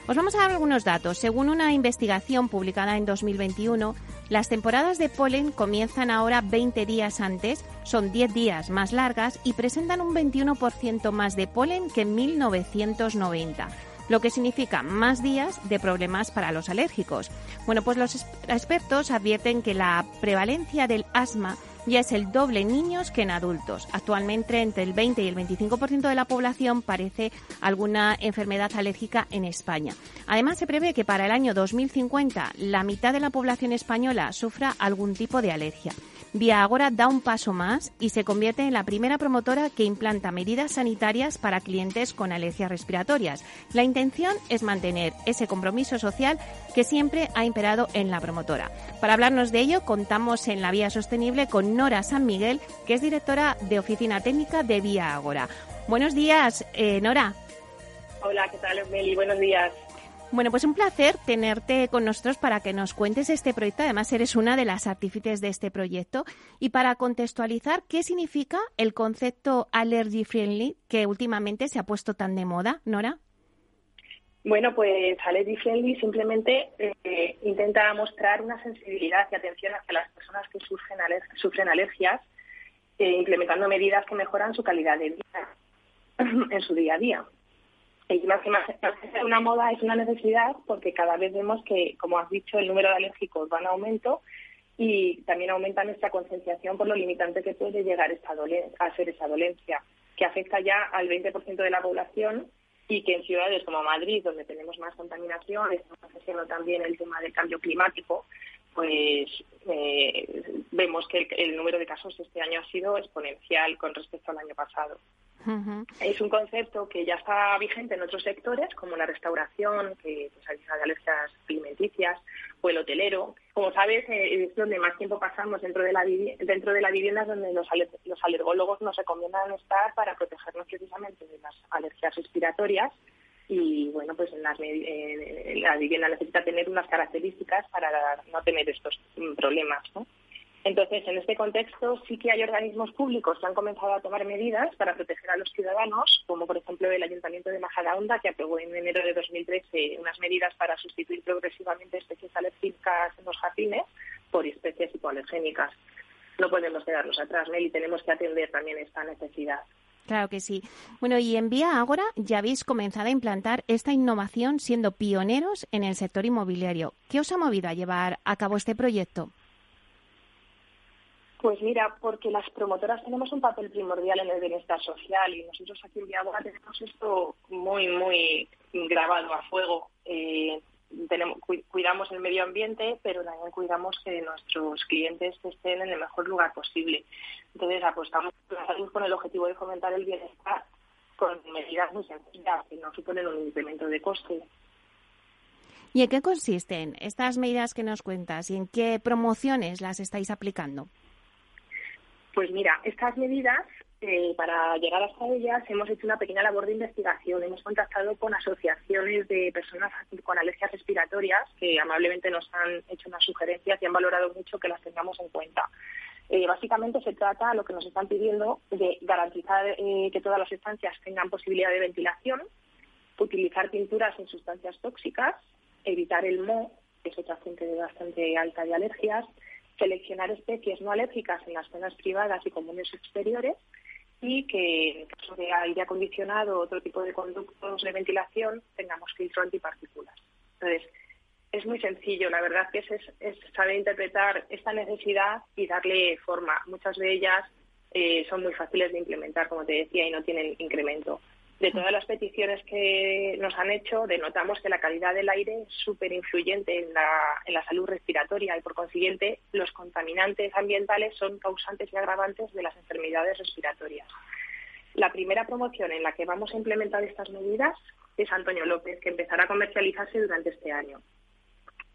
Os vamos a dar algunos datos. Según una investigación publicada en 2021, las temporadas de polen comienzan ahora 20 días antes, son 10 días más largas y presentan un 21% más de polen que en 1990 lo que significa más días de problemas para los alérgicos. Bueno, pues los expertos advierten que la prevalencia del asma ya es el doble en niños que en adultos. Actualmente entre el 20 y el 25% de la población parece alguna enfermedad alérgica en España. Además, se prevé que para el año 2050 la mitad de la población española sufra algún tipo de alergia. Vía Agora da un paso más y se convierte en la primera promotora que implanta medidas sanitarias para clientes con alergias respiratorias. La intención es mantener ese compromiso social que siempre ha imperado en la promotora. Para hablarnos de ello, contamos en la Vía Sostenible con Nora San Miguel, que es directora de Oficina Técnica de Vía Agora. Buenos días, eh, Nora. Hola, ¿qué tal, Meli? Buenos días. Bueno, pues un placer tenerte con nosotros para que nos cuentes este proyecto. Además, eres una de las artífices de este proyecto. Y para contextualizar, ¿qué significa el concepto allergy friendly que últimamente se ha puesto tan de moda, Nora? Bueno, pues Allergy Friendly simplemente eh, intenta mostrar una sensibilidad y atención hacia las personas que sufren, sufren alergias, eh, implementando medidas que mejoran su calidad de vida en su día a día. Y una moda es una necesidad porque cada vez vemos que, como has dicho, el número de alérgicos va en aumento y también aumenta nuestra concienciación por lo limitante que puede llegar esta a ser esa dolencia, que afecta ya al 20% de la población y que en ciudades como Madrid, donde tenemos más contaminación, estamos haciendo también el tema del cambio climático, pues eh, vemos que el, número de casos este año ha sido exponencial con respecto al año pasado. Es un concepto que ya está vigente en otros sectores, como la restauración, que pues, avisa de alergias alimenticias, o el hotelero. Como sabes, eh, es donde más tiempo pasamos dentro de la, dentro de la vivienda, donde los, los alergólogos nos recomiendan estar para protegernos precisamente de las alergias respiratorias. Y bueno, pues en, la vivienda necesita tener unas características para no tener estos mm, problemas. Entonces, en este contexto sí que hay organismos públicos que han comenzado a tomar medidas para proteger a los ciudadanos, como por ejemplo el Ayuntamiento de Majadahonda, que aprobó en enero de 2013 unas medidas para sustituir progresivamente especies alérgicas en los jardines por especies hipoalergénicas. No podemos quedarnos atrás, Meli, tenemos que atender también esta necesidad. Claro que sí. Bueno, y en Vía Ágora ya habéis comenzado a implantar esta innovación siendo pioneros en el sector inmobiliario. ¿Qué os ha movido a llevar a cabo este proyecto? Pues mira, porque las promotoras tenemos un papel primordial en el bienestar social y nosotros aquí en Viaboga tenemos esto muy, muy grabado a fuego. Eh, tenemos, cuidamos el medio ambiente, pero también cuidamos que nuestros clientes estén en el mejor lugar posible. Entonces apostamos con el objetivo de fomentar el bienestar con medidas muy sencillas que no suponen un incremento de coste. ¿Y en qué consisten estas medidas que nos cuentas y en qué promociones las estáis aplicando? Pues mira, estas medidas, eh, para llegar hasta ellas, hemos hecho una pequeña labor de investigación. Hemos contactado con asociaciones de personas con alergias respiratorias que amablemente nos han hecho unas sugerencias y han valorado mucho que las tengamos en cuenta. Eh, básicamente se trata, lo que nos están pidiendo, de garantizar eh, que todas las estancias tengan posibilidad de ventilación, utilizar pinturas sin sustancias tóxicas, evitar el moho, que es otra fuente bastante alta de alergias, seleccionar especies no alérgicas en las zonas privadas y comunes exteriores y que en caso de aire acondicionado o otro tipo de conductos de ventilación tengamos filtro antipartículas. Entonces, es muy sencillo, la verdad que es, es, saber interpretar esta necesidad y darle forma. Muchas de ellas eh, son muy fáciles de implementar, como te decía, y no tienen incremento. De todas las peticiones que nos han hecho, denotamos que la calidad del aire es súper influyente en la, en la salud respiratoria y, por consiguiente, los contaminantes ambientales son causantes y agravantes de las enfermedades respiratorias. La primera promoción en la que vamos a implementar estas medidas es Antonio López, que empezará a comercializarse durante este año.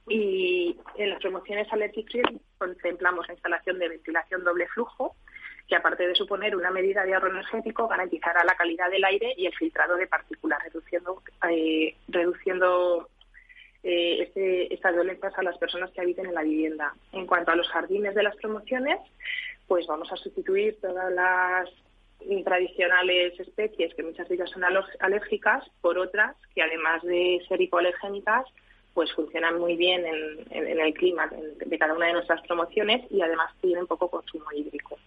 Y en las promociones Allergic contemplamos la instalación de ventilación doble flujo, que aparte de suponer una medida de ahorro energético, garantizará la calidad del aire y el filtrado de partículas, reduciendo, eh, reduciendo eh, este, estas dolencias a las personas que habiten en la vivienda. En cuanto a los jardines de las promociones, pues vamos a sustituir todas las tradicionales especies, que muchas de ellas son alérgicas, por otras que además de ser hipoalergénicas, pues funcionan muy bien en, el clima de cada una de nuestras promociones y además tienen poco consumo hídrico.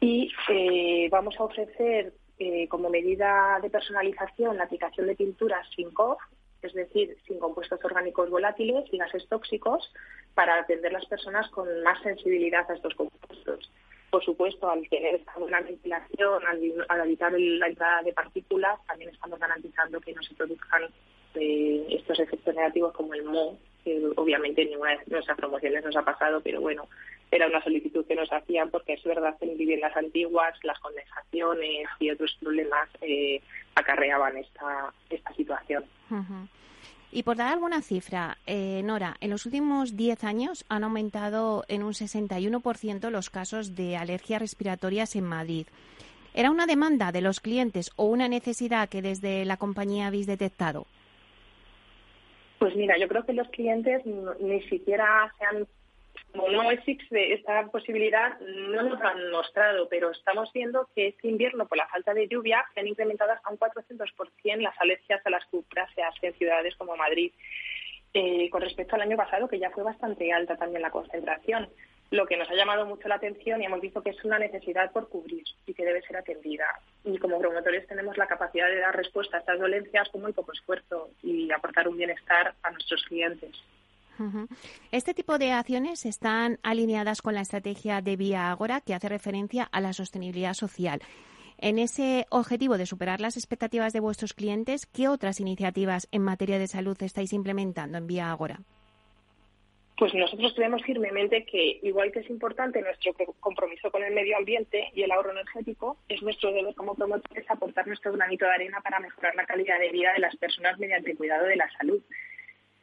Y eh, vamos a ofrecer eh, como medida de personalización la aplicación de pinturas sin COF, es decir, sin compuestos orgánicos volátiles y gases tóxicos, para atender las personas con más sensibilidad a estos compuestos. Por supuesto, al tener una ventilación, al, evitar la entrada de partículas, también estamos garantizando que no se produzcan eh, estos efectos negativos como el MO, que obviamente en ninguna de nuestras promociones nos ha pasado, pero bueno, era una solicitud que nos hacían porque es verdad que en viviendas antiguas las condensaciones y otros problemas eh, acarreaban esta, esta situación. Y por dar alguna cifra, eh, Nora, en los últimos 10 años han aumentado en un 61% los casos de alergias respiratorias en Madrid. ¿Era una demanda de los clientes o una necesidad que desde la compañía habéis detectado? Pues mira, yo creo que los clientes ni siquiera se han como no existe esta posibilidad, no nos lo han mostrado, pero estamos viendo que este invierno, por la falta de lluvia, se han incrementado hasta un 400% las alergias a las cupráceas en ciudades como Madrid, eh, con respecto al año pasado, que ya fue bastante alta también la concentración. Lo que nos ha llamado mucho la atención y hemos visto que es una necesidad por cubrir y que debe ser atendida. Y como promotores tenemos la capacidad de dar respuesta a estas dolencias con muy poco esfuerzo y aportar un bienestar a nuestros clientes. Este tipo de acciones están alineadas con la estrategia de Vía Agora, que hace referencia a la sostenibilidad social. En ese objetivo de superar las expectativas de vuestros clientes, ¿qué otras iniciativas en materia de salud estáis implementando en Vía Agora? Pues nosotros creemos firmemente que, igual que es importante nuestro compromiso con el medio ambiente y el ahorro energético, es nuestro deber como promotores aportar nuestro granito de arena para mejorar la calidad de vida de las personas mediante el cuidado de la salud.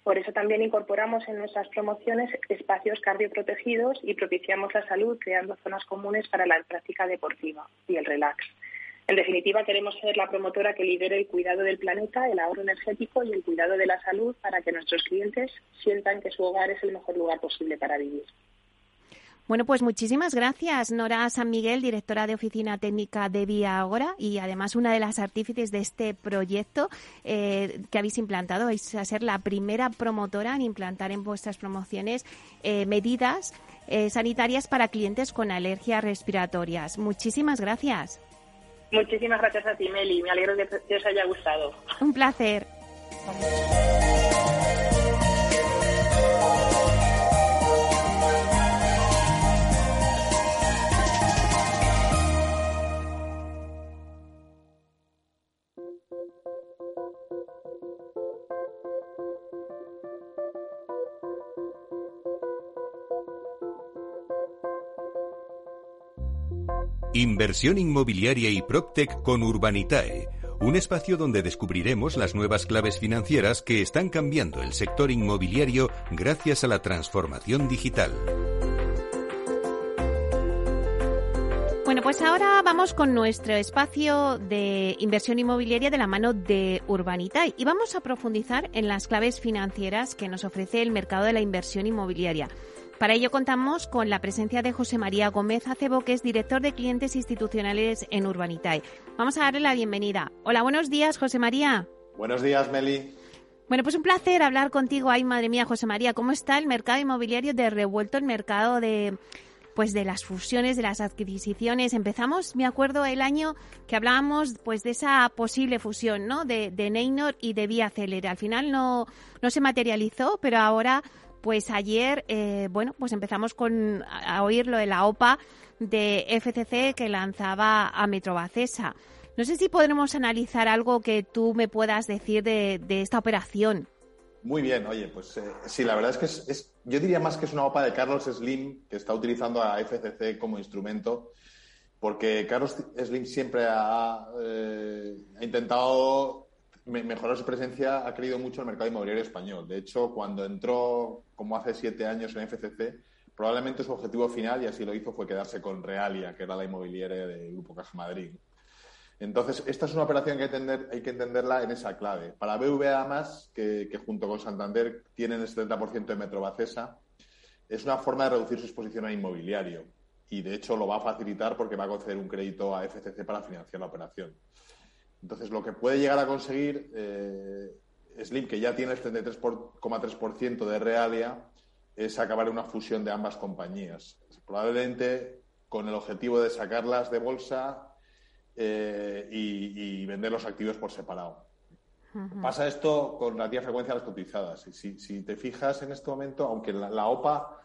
Por eso también incorporamos en nuestras promociones espacios cardioprotegidos y propiciamos la salud creando zonas comunes para la práctica deportiva y el relax. En definitiva, queremos ser la promotora que lidere el cuidado del planeta, el ahorro energético y el cuidado de la salud para que nuestros clientes sientan que su hogar es el mejor lugar posible para vivir. Bueno, pues muchísimas gracias, Nora San Miguel, directora de Oficina Técnica de Vía Agora y además una de las artífices de este proyecto eh, que habéis implantado. Vais a ser la primera promotora en implantar en vuestras promociones eh, medidas eh, sanitarias para clientes con alergias respiratorias. Muchísimas gracias. Muchísimas gracias a ti, Meli. Me alegro de que os haya gustado. Un placer. Inversión inmobiliaria y PropTech con Urbanitae, un espacio donde descubriremos las nuevas claves financieras que están cambiando el sector inmobiliario gracias a la transformación digital. Bueno, pues ahora vamos con nuestro espacio de inversión inmobiliaria de la mano de Urbanitae y vamos a profundizar en las claves financieras que nos ofrece el mercado de la inversión inmobiliaria. Para ello contamos con la presencia de José María Gómez Acebo, que es director de clientes institucionales en Urbanitae. Vamos a darle la bienvenida. Hola, buenos días, José María. Buenos días, Meli. Bueno, pues un placer hablar contigo. Ay, madre mía, José María, ¿cómo está el mercado inmobiliario de revuelto, el mercado de pues de las fusiones, de las adquisiciones. Empezamos, me acuerdo, el año que hablábamos pues de esa posible fusión, ¿no? De, de Neynor y de Vía Célere. Al final no, no se materializó, pero ahora, pues ayer, eh, bueno, pues empezamos con a oír lo de la OPA de FCC que lanzaba a Metrobacesa. No sé si podremos analizar algo que tú me puedas decir de, de esta operación. Muy bien, oye, pues eh, sí, la verdad es que es, yo diría más que es una OPA de Carlos Slim que está utilizando a FCC como instrumento, porque Carlos Slim siempre ha, eh, intentado mejorar su presencia, ha querido mucho el mercado inmobiliario español. De hecho, cuando entró, como hace siete años en FCC, probablemente su objetivo final, y así lo hizo, fue quedarse con Realia, que era la inmobiliaria del Grupo Caja Madrid. Entonces, esta es una operación que hay hay que entenderla en esa clave. Para BVA, más, que, junto con Santander tienen el 70% de Metrobacesa, es una forma de reducir su exposición al inmobiliario. Y de hecho lo va a facilitar porque va a conceder un crédito a FCC para financiar la operación. Entonces, lo que puede llegar a conseguir eh, Slim, que ya tiene el 73,3% de Realia, es acabar una fusión de ambas compañías. Probablemente con el objetivo de sacarlas de bolsa eh, y, vender los activos por separado. Pasa esto con relativa frecuencia a las cotizadas. Si, si te fijas en este momento, aunque la, OPA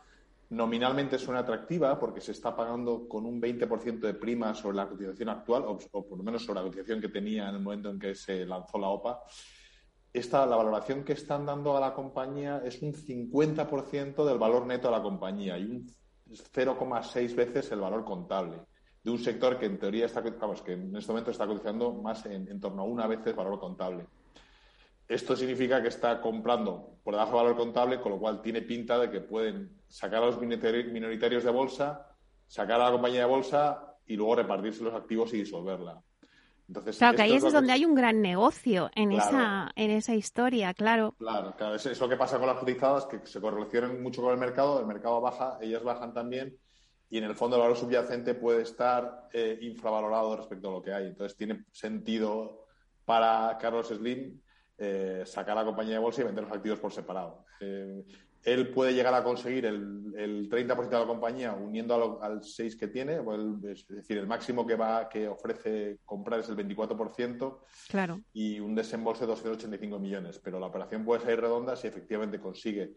nominalmente suena atractiva porque se está pagando con un 20% de prima sobre la cotización actual, o, por lo menos sobre la cotización que tenía en el momento en que se lanzó la OPA, esta, la valoración que están dando a la compañía es un 50% del valor neto de la compañía y un 0,6 veces el valor contable de un sector que en teoría está, vamos, que en este momento está cotizando más en, torno a una vez el valor contable. Esto significa que está comprando por debajo del valor contable, con lo cual tiene pinta de que pueden sacar a los minoritarios de bolsa, sacar a la compañía de bolsa y luego repartirse los activos y disolverla. Entonces, claro, que ahí es, donde hay un gran negocio en, esa, en esa historia, claro. Claro, claro. Es, lo que pasa con las cotizadas, que se correlacionan mucho con el mercado, el mercado baja, ellas bajan también y en el fondo el valor subyacente puede estar eh, infravalorado respecto a lo que hay. Entonces tiene sentido para Carlos Slim eh, sacar la compañía de bolsa y vender los activos por separado. Eh, él puede llegar a conseguir el, el 30% de la compañía uniendo al 6 que tiene, es decir, el máximo que va que ofrece comprar es el 24% claro. y un desembolso de 285 millones. Pero la operación puede ser redonda si efectivamente consigue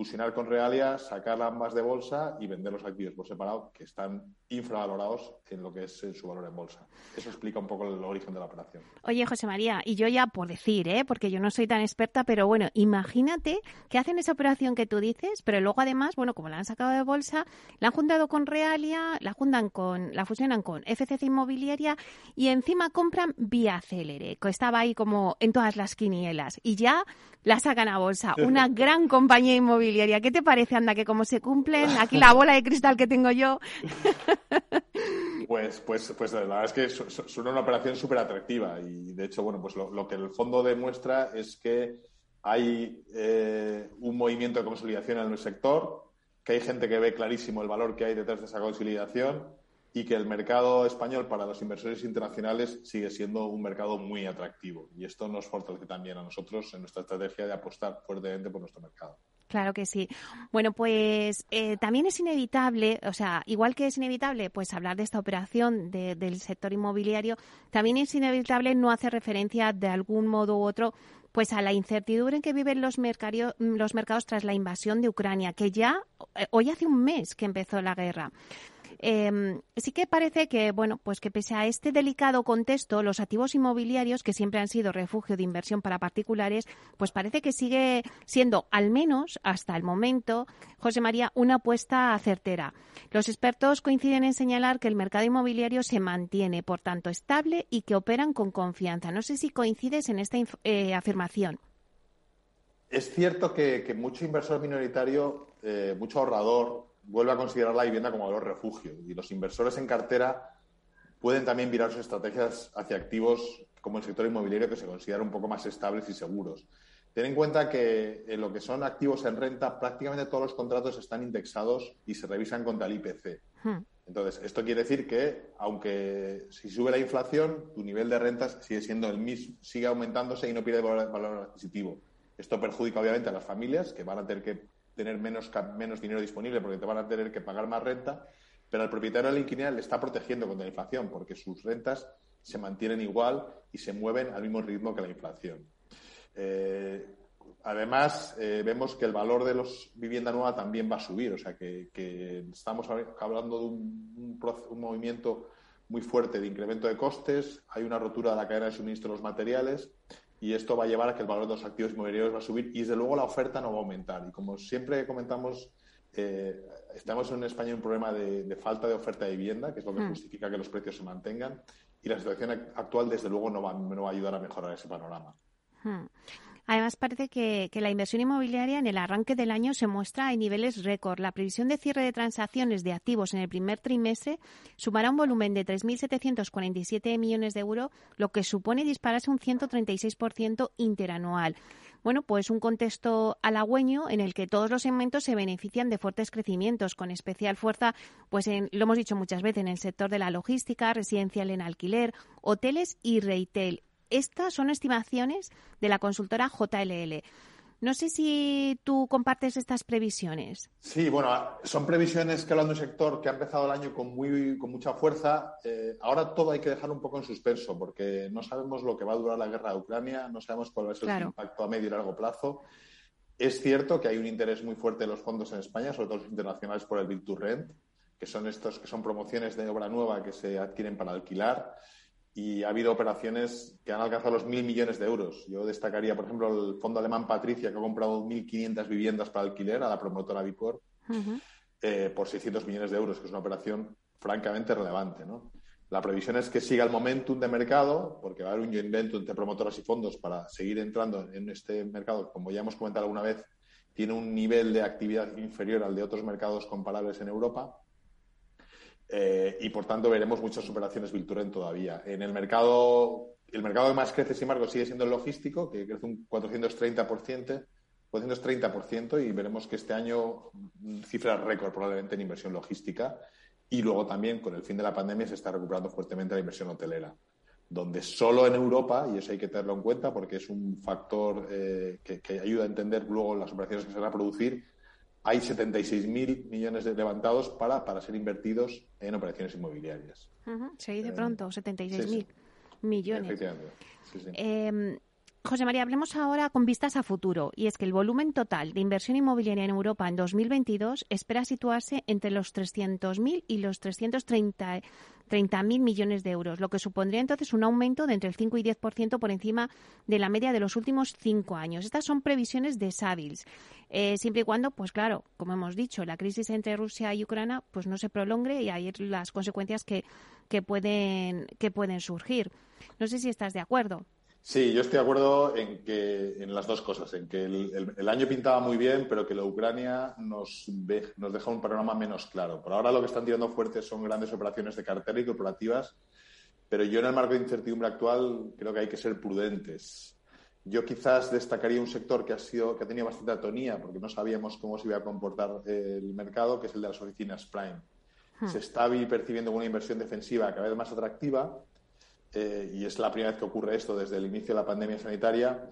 fusionar con Realia, sacar ambas de bolsa y vender los activos por separado, que están infravalorados en lo que es su valor en bolsa. Eso explica un poco el origen de la operación. Oye, José María, y yo ya por decir, ¿eh? porque yo no soy tan experta, pero bueno, imagínate que hacen esa operación que tú dices, pero luego además, bueno, como la han sacado de bolsa, la han juntado con Realia, la juntan con, la fusionan con FCC Inmobiliaria y encima compran Vía Célere, que estaba ahí como en todas las quinielas, y ya la sacan a bolsa. [LAUGHS] Una gran compañía inmobiliaria ¿Qué te parece, anda, que como se cumplen, aquí la bola de cristal que tengo yo? [LAUGHS] Pues, pues, pues la verdad es que es una operación súper atractiva y de hecho, bueno, pues lo, que el fondo demuestra es que hay eh, un movimiento de consolidación en el sector, que hay gente que ve clarísimo el valor que hay detrás de esa consolidación y que el mercado español para los inversores internacionales sigue siendo un mercado muy atractivo. Y esto nos fortalece también a nosotros en nuestra estrategia de apostar fuertemente por nuestro mercado. Claro que sí. Bueno, pues eh, también es inevitable, o sea, igual que es inevitable, pues hablar de esta operación del sector inmobiliario, también es inevitable no hacer referencia de algún modo u otro pues a la incertidumbre en que viven los, los mercados tras la invasión de Ucrania, que ya eh, hoy hace un mes que empezó la guerra. Eh, sí que parece que, bueno, pues que pese a este delicado contexto, los activos inmobiliarios, que siempre han sido refugio de inversión para particulares, pues parece que sigue siendo, al menos hasta el momento, José María, una apuesta certera. Los expertos coinciden en señalar que el mercado inmobiliario se mantiene, por tanto, estable y que operan con confianza. No sé si coincides en esta eh, afirmación. Es cierto que, mucho inversor minoritario, eh, mucho ahorrador, vuelve a considerar la vivienda como valor refugio y los inversores en cartera pueden también virar sus estrategias hacia activos como el sector inmobiliario que se consideran un poco más estables y seguros. Ten en cuenta que en lo que son activos en renta, prácticamente todos los contratos están indexados y se revisan contra el IPC. Hmm. Entonces, esto quiere decir que, aunque si sube la inflación, tu nivel de rentas sigue siendo el mismo, sigue aumentándose y no pierde valor, valor adquisitivo. Esto perjudica obviamente a las familias que van a tener que tener menos, menos dinero disponible porque te van a tener que pagar más renta, pero al propietario de la inquilina le está protegiendo contra la inflación porque sus rentas se mantienen igual y se mueven al mismo ritmo que la inflación. Eh, además, eh, vemos que el valor de los vivienda nueva también va a subir, o sea que, estamos hablando de un, movimiento muy fuerte de incremento de costes, hay una rotura de la cadena de suministro de los materiales y esto va a llevar a que el valor de los activos inmobiliarios va a subir y desde luego la oferta no va a aumentar. Y como siempre comentamos, eh, estamos en España en un problema de, falta de oferta de vivienda, que es lo que hmm. justifica que los precios se mantengan y la situación actual desde luego no va, no va a ayudar a mejorar ese panorama. Hmm. Además, parece que, la inversión inmobiliaria en el arranque del año se muestra en niveles récord. La previsión de cierre de transacciones de activos en el primer trimestre sumará un volumen de 3.747 millones de euros, lo que supone dispararse un 136% interanual. Bueno, pues un contexto halagüeño en el que todos los segmentos se benefician de fuertes crecimientos, con especial fuerza, pues en, lo hemos dicho muchas veces, en el sector de la logística, residencial en alquiler, hoteles y retail. Estas son estimaciones de la consultora JLL. No sé si tú compartes estas previsiones. Sí, bueno, son previsiones que hablan de un sector que ha empezado el año con, muy, con mucha fuerza. Eh, ahora todo hay que dejar un poco en suspenso porque no sabemos lo que va a durar la guerra de Ucrania, no sabemos cuál va a ser el impacto a medio y largo plazo. Es cierto que hay un interés muy fuerte de los fondos en España, sobre todo los internacionales, por el Build to Rent, que son estos que son promociones de obra nueva que se adquieren para alquilar y ha habido operaciones que han alcanzado los mil millones de euros. Yo destacaría, por ejemplo, el fondo alemán Patricia, que ha comprado 1.500 viviendas para alquiler a la promotora Vipor eh, por 600 millones de euros, que es una operación francamente relevante. ¿no? La previsión es que siga el momentum de mercado, porque va a haber un joint venture entre promotoras y fondos para seguir entrando en este mercado, como ya hemos comentado alguna vez, tiene un nivel de actividad inferior al de otros mercados comparables en Europa eh, y por tanto veremos muchas operaciones Vilturen todavía. En el mercado, el mercado que más crece, sin embargo, sigue siendo el logístico, que crece un 430%, 430% y veremos que este año mm, cifra récord probablemente en inversión logística y luego también con el fin de la pandemia se está recuperando fuertemente la inversión hotelera, donde solo en Europa, y eso hay que tenerlo en cuenta porque es un factor eh, que, ayuda a entender luego las operaciones que se van a producir, hay 76.000 millones de levantados para, para ser invertidos en operaciones inmobiliarias. Se dice pronto, 76.000 millones. Efectivamente. Em, José María, hablemos ahora con vistas a futuro. Y es que el volumen total de inversión inmobiliaria en Europa en 2022 espera situarse entre los 300.000 y los 330 30.000 millones de euros, lo que supondría entonces un aumento de entre el 5 y 10% por encima de la media de los últimos cinco años. Estas son previsiones de eh, siempre y cuando, pues claro, como hemos dicho, la crisis entre Rusia y Ucrania pues no se prolongue y hay las consecuencias que, que, pueden, que pueden surgir. No sé si estás de acuerdo. Sí, yo estoy de acuerdo en que en las dos cosas, en que el, año pintaba muy bien, pero que la Ucrania nos, nos deja un panorama menos claro. Por ahora lo que están tirando fuerte son grandes operaciones de cartera y corporativas, pero yo en el marco de incertidumbre actual creo que hay que ser prudentes. Yo quizás destacaría un sector que ha sido que ha tenido bastante atonía porque no sabíamos cómo se iba a comportar el mercado, que es el de las oficinas Prime. Hmm. Se está percibiendo una inversión defensiva cada vez más atractiva eh, y es la primera vez que ocurre esto desde el inicio de la pandemia sanitaria,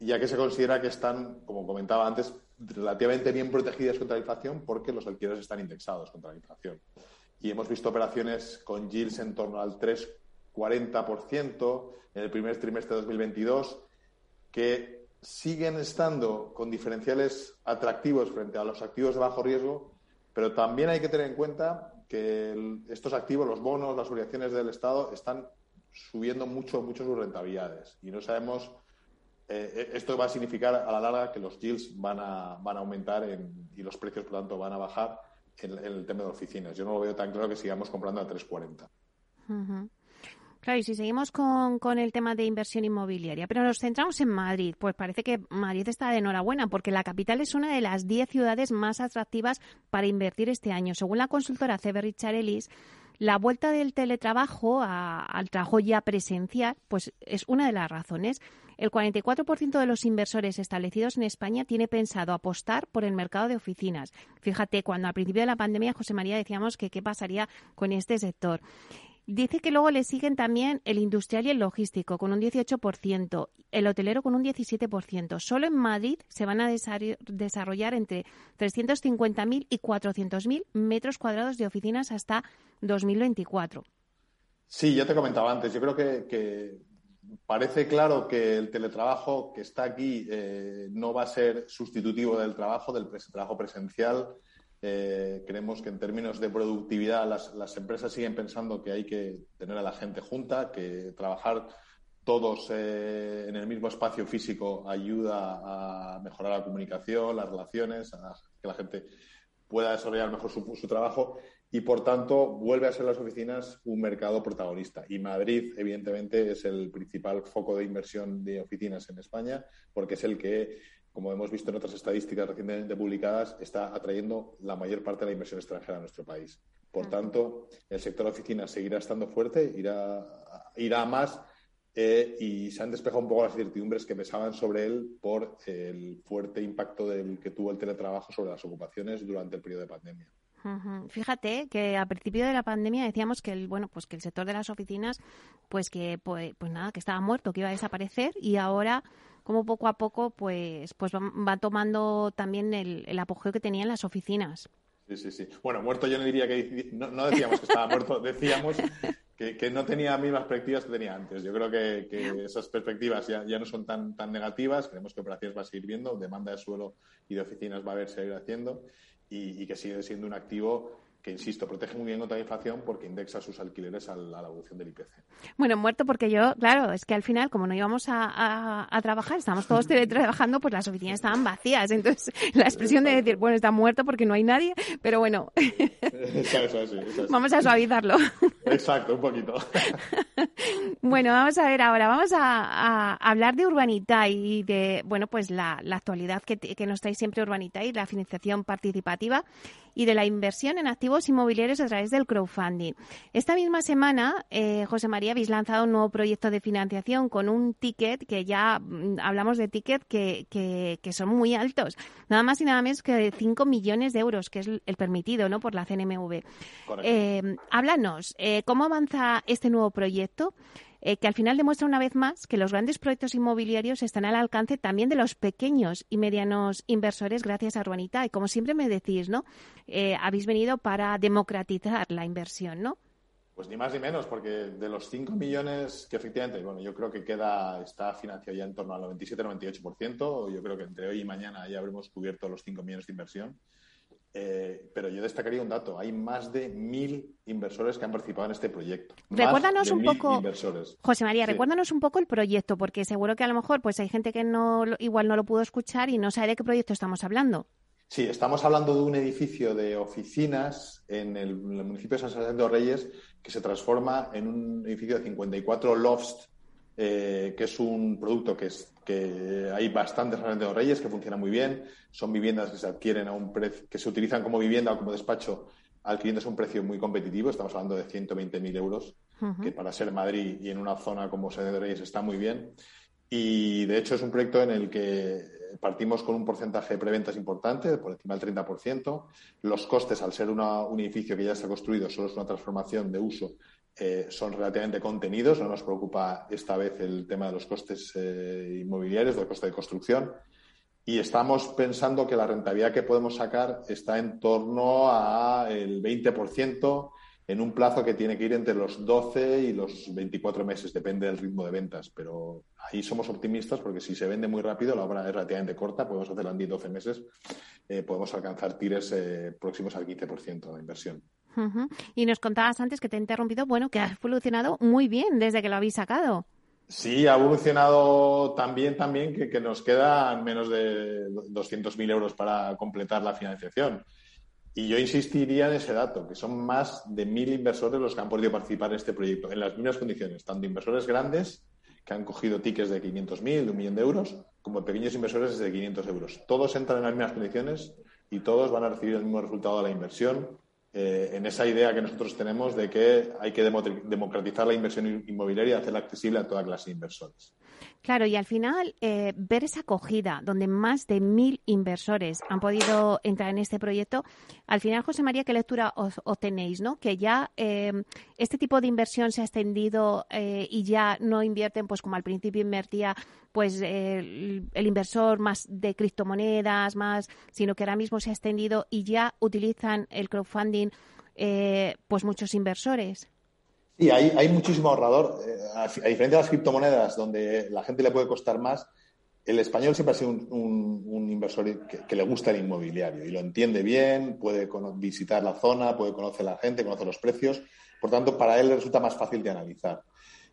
ya que se considera que están, como comentaba antes, relativamente bien protegidas contra la inflación porque los alquileres están indexados contra la inflación. Y hemos visto operaciones con yields en torno al 3,40% en el primer trimestre de 2022 que siguen estando con diferenciales atractivos frente a los activos de bajo riesgo, pero también hay que tener en cuenta que estos activos, los bonos, las obligaciones del Estado, están subiendo mucho, mucho sus rentabilidades. Y no sabemos, eh, eh, esto va a significar a la larga que los yields van a, van a aumentar y los precios, por tanto, van a bajar en, el tema de oficinas. Yo no lo veo tan claro que sigamos comprando a 340. Claro, y si seguimos con, con, el tema de inversión inmobiliaria, pero nos centramos en Madrid, pues parece que Madrid está de enhorabuena porque la capital es una de las 10 ciudades más atractivas para invertir este año. Según la consultora Ellis, la vuelta del teletrabajo al trabajo ya presencial, pues es una de las razones. El 44% de los inversores establecidos en España tiene pensado apostar por el mercado de oficinas. Fíjate, cuando al principio de la pandemia, José María, decíamos que qué pasaría con este sector. Dice que luego le siguen también el industrial y el logístico con un 18%, el hotelero con un 17%. Solo en Madrid se van a desarrollar entre 350.000 y 400.000 metros cuadrados de oficinas hasta 2024. Sí, ya te comentaba antes. Yo creo que, parece claro que el teletrabajo que está aquí eh, no va a ser sustitutivo del trabajo, del trabajo presencial eh, creemos que en términos de productividad las, empresas siguen pensando que hay que tener a la gente junta, que trabajar todos eh, en el mismo espacio físico ayuda a mejorar la comunicación, las relaciones, a que la gente pueda desarrollar mejor su, su, trabajo y, por tanto, vuelve a ser las oficinas un mercado protagonista. Y Madrid, evidentemente, es el principal foco de inversión de oficinas en España porque es el que como hemos visto en otras estadísticas recientemente publicadas, está atrayendo la mayor parte de la inversión extranjera a nuestro país. Por tanto, el sector de oficinas seguirá estando fuerte, irá, irá más eh, y se han despejado un poco las incertidumbres que pesaban sobre él por el fuerte impacto del que tuvo el teletrabajo sobre las ocupaciones durante el periodo de pandemia. Fíjate que a principio de la pandemia decíamos que el bueno pues que el sector de las oficinas pues que pues, pues nada que estaba muerto que iba a desaparecer y ahora como poco a poco pues, pues va, tomando también el, apogeo que tenía en las oficinas. Sí, sí, sí. Bueno, muerto yo no diría que... No, decíamos que estaba muerto, [LAUGHS] decíamos que, no tenía las mismas perspectivas que tenía antes. Yo creo que, esas perspectivas ya, no son tan, tan negativas. Creemos que operaciones va a seguir viendo, demanda de suelo y de oficinas va a haber seguir haciendo y que sigue siendo un activo que, insisto, protege muy bien contra la inflación porque indexa sus alquileres a la, evolución del IPC. Bueno, muerto porque yo, claro, es que al final, como no íbamos a, trabajar, estábamos todos [LAUGHS] teletrabajando, pues las oficinas estaban vacías. Entonces, [LAUGHS] la expresión de decir, bueno, está muerto porque no hay nadie, pero bueno, [LAUGHS] vamos a suavizarlo. Exacto, un poquito. bueno, vamos a ver ahora, vamos a, hablar de Urbanita y de, bueno, pues la, actualidad que, que nos trae siempre Urbanita y la financiación participativa y de la inversión en activos inmobiliarios a través del crowdfunding. Esta misma semana, eh, José María, habéis lanzado un nuevo proyecto de financiación con un ticket que ya mm, hablamos de ticket que, que, son muy altos, nada más y nada menos que de 5 millones de euros, que es el permitido ¿no? por la CNMV. Eh, háblanos, eh, ¿cómo avanza este nuevo proyecto? Eh, que al final demuestra una vez más que los grandes proyectos inmobiliarios están al alcance también de los pequeños y medianos inversores gracias a Urbanita. Y como siempre me decís, ¿no? Eh, habéis venido para democratizar la inversión, ¿no? Pues ni más ni menos, porque de los 5 millones que efectivamente, bueno, yo creo que queda, está financiado ya en torno al 97-98%, yo creo que entre hoy y mañana ya habremos cubierto los 5 millones de inversión. Eh, pero yo destacaría un dato. Hay más de mil inversores que han participado en este proyecto. Recuérdanos un poco, José María, recuérdanos un poco el proyecto, porque seguro que a lo mejor pues hay gente que no igual no lo pudo escuchar y no sabe de qué proyecto estamos hablando. Sí, estamos hablando de un edificio de oficinas en el, municipio de San de Reyes que se transforma en un edificio de 54 lofts eh, que es un producto que, es, que hay bastantes realmente de Reyes, que funciona muy bien. Son viviendas que se adquieren a un precio, que se utilizan como vivienda o como despacho cliente es un precio muy competitivo. Estamos hablando de 120.000 euros, que para ser Madrid y en una zona como Sede de Reyes está muy bien. Y de hecho es un proyecto en el que partimos con un porcentaje de preventas importante, por encima del 30%. Los costes, al ser un edificio que ya está construido, solo es una transformación de uso, eh, son relativamente contenidos. No nos preocupa esta vez el tema de los costes eh, inmobiliarios, del coste de construcción. Y estamos pensando que la rentabilidad que podemos sacar está en torno al 20% en un plazo que tiene que ir entre los 12 y los 24 meses, depende del ritmo de ventas. Pero ahí somos optimistas porque si se vende muy rápido, la obra es relativamente corta, podemos hacerla en 10-12 meses, eh, podemos alcanzar tires próximos al 15% de inversión. Y nos contabas antes que te he interrumpido, bueno, que ha evolucionado muy bien desde que lo habéis sacado. Sí, ha evolucionado también, también que, que nos quedan menos de 200.000 euros para completar la financiación. Y yo insistiría en ese dato, que son más de mil inversores los que han podido participar en este proyecto, en las mismas condiciones, tanto inversores grandes, que han cogido tickets de 500.000, de un millón de euros, como pequeños inversores de 500 euros. Todos entran en las mismas condiciones y todos van a recibir el mismo resultado de la inversión eh, en esa idea que nosotros tenemos de que hay que democratizar la inversión inmobiliaria y hacerla accesible a toda clase de inversores. Claro, y al final eh, ver esa acogida donde más de mil inversores han podido entrar en este proyecto, al final, José María, ¿qué lectura os, tenéis? ¿no? Que ya eh, este tipo de inversión se ha extendido eh, y ya no invierten, pues como al principio invertía pues el, el, inversor más de criptomonedas, más, sino que ahora mismo se ha extendido y ya utilizan el crowdfunding pues muchos inversores. Sí, hay, hay muchísimo ahorrador. Eh, a, diferencia de las criptomonedas, donde la gente le puede costar más, el español siempre ha sido un, inversor que, le gusta el inmobiliario y lo entiende bien, puede visitar la zona, puede conocer a la gente, conocer los precios. Por tanto, para él le resulta más fácil de analizar.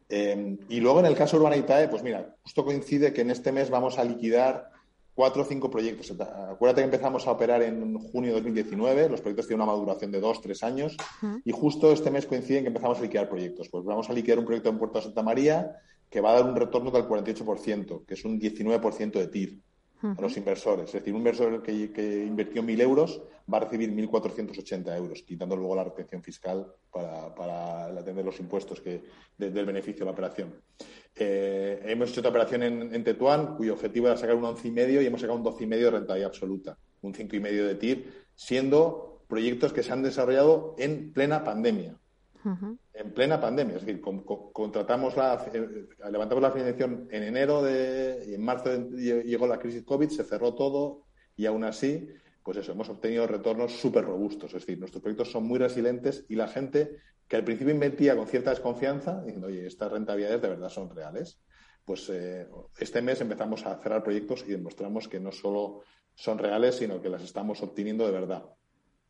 Eh, y luego, en el caso de Urbanitae, pues mira, justo coincide que en este mes vamos a liquidar cuatro o cinco proyectos. Acuérdate que empezamos a operar en junio de 2019, los proyectos tienen una maduración de dos, tres años, y justo este mes coincide en que empezamos a liquidar proyectos. Pues vamos a liquidar un proyecto en Puerto Santa María que va a dar un retorno del 48%, que es un 19% de TIR a los inversores. Es decir, un inversor que, que invirtió 1.000 euros va a recibir 1.480 euros, quitando luego la retención fiscal para, para atender los impuestos que, del beneficio de la operación. Eh, hemos hecho otra operación en, Tetuán, cuyo objetivo era sacar un 11,5 y hemos sacado un 12,5 de rentabilidad absoluta, un 5,5 de TIR, siendo proyectos que se han desarrollado en plena pandemia. En plena pandemia, es decir, contratamos la, eh, levantamos la financiación en enero de, y en marzo llegó la crisis COVID, se cerró todo y aún así, pues eso, hemos obtenido retornos súper robustos. Es decir, nuestros proyectos son muy resilientes y la gente que al principio invertía con cierta desconfianza, diciendo, oye, estas rentabilidades de verdad son reales, pues eh, este mes empezamos a cerrar proyectos y demostramos que no solo son reales, sino que las estamos obteniendo de verdad.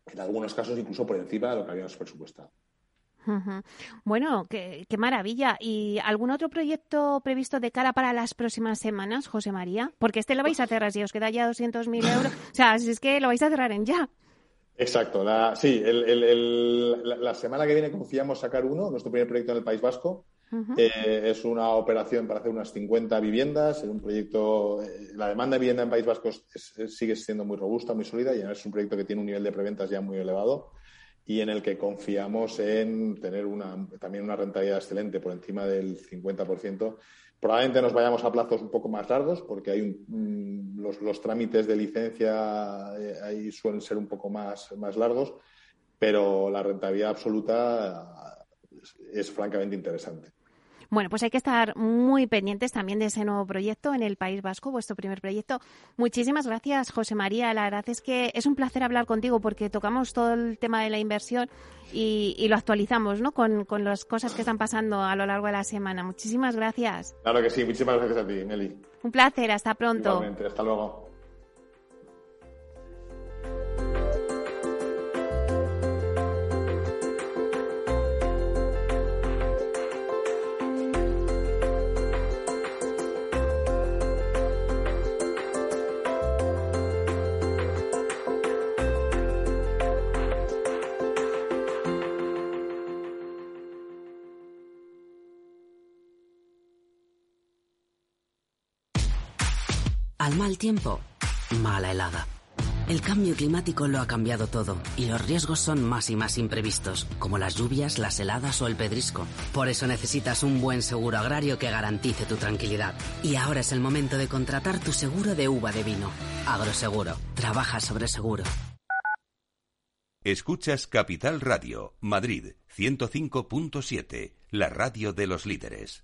En algunos casos incluso por encima de lo que habíamos presupuestado. Bueno, qué, maravilla. ¿Y algún otro proyecto previsto de cara para las próximas semanas, José María? Porque este lo vais a cerrar, si os queda ya 200.000 euros. O sea, si es que lo vais a cerrar en ya. Exacto. La, sí, la, semana que viene confiamos sacar uno, nuestro primer proyecto en el País Vasco. Eh, es una operación para hacer unas 50 viviendas. un proyecto, eh, la demanda de vivienda en País Vasco sigue siendo muy robusta, muy sólida y es un proyecto que tiene un nivel de preventas ya muy elevado y en el que confiamos en tener una, también una rentabilidad excelente por encima del 50%. Probablemente nos vayamos a plazos un poco más largos porque hay los, los, trámites de licencia eh, ahí suelen ser un poco más, más largos, pero la rentabilidad absoluta es francamente interesante. Bueno, pues hay que estar muy pendientes también de ese nuevo proyecto en el País Vasco, vuestro primer proyecto. Muchísimas gracias, José María. La verdad es que es un placer hablar contigo porque tocamos todo el tema de la inversión y, lo actualizamos ¿no? Con, con, las cosas que están pasando a lo largo de la semana. Muchísimas gracias. Claro que sí, muchísimas gracias a ti, Meli. Un placer, hasta pronto. Igualmente, hasta luego. Mal tiempo, mala helada. El cambio climático lo ha cambiado todo y los riesgos son más y más imprevistos, como las lluvias, las heladas o el pedrisco. Por eso necesitas un buen seguro agrario que garantice tu tranquilidad. Y ahora es el momento de contratar tu seguro de uva de vino. Agroseguro. Trabaja sobre seguro. Escuchas Capital Radio, Madrid 105.7, la radio de los líderes.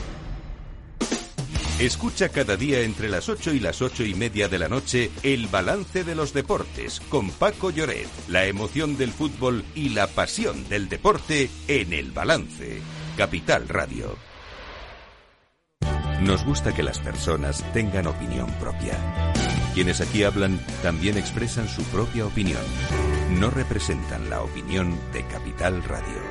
Escucha cada día entre las 8 y las 8 y media de la noche el balance de los deportes con Paco Lloret, la emoción del fútbol y la pasión del deporte en el balance. Capital Radio. Nos gusta que las personas tengan opinión propia. Quienes aquí hablan también expresan su propia opinión. No representan la opinión de Capital Radio.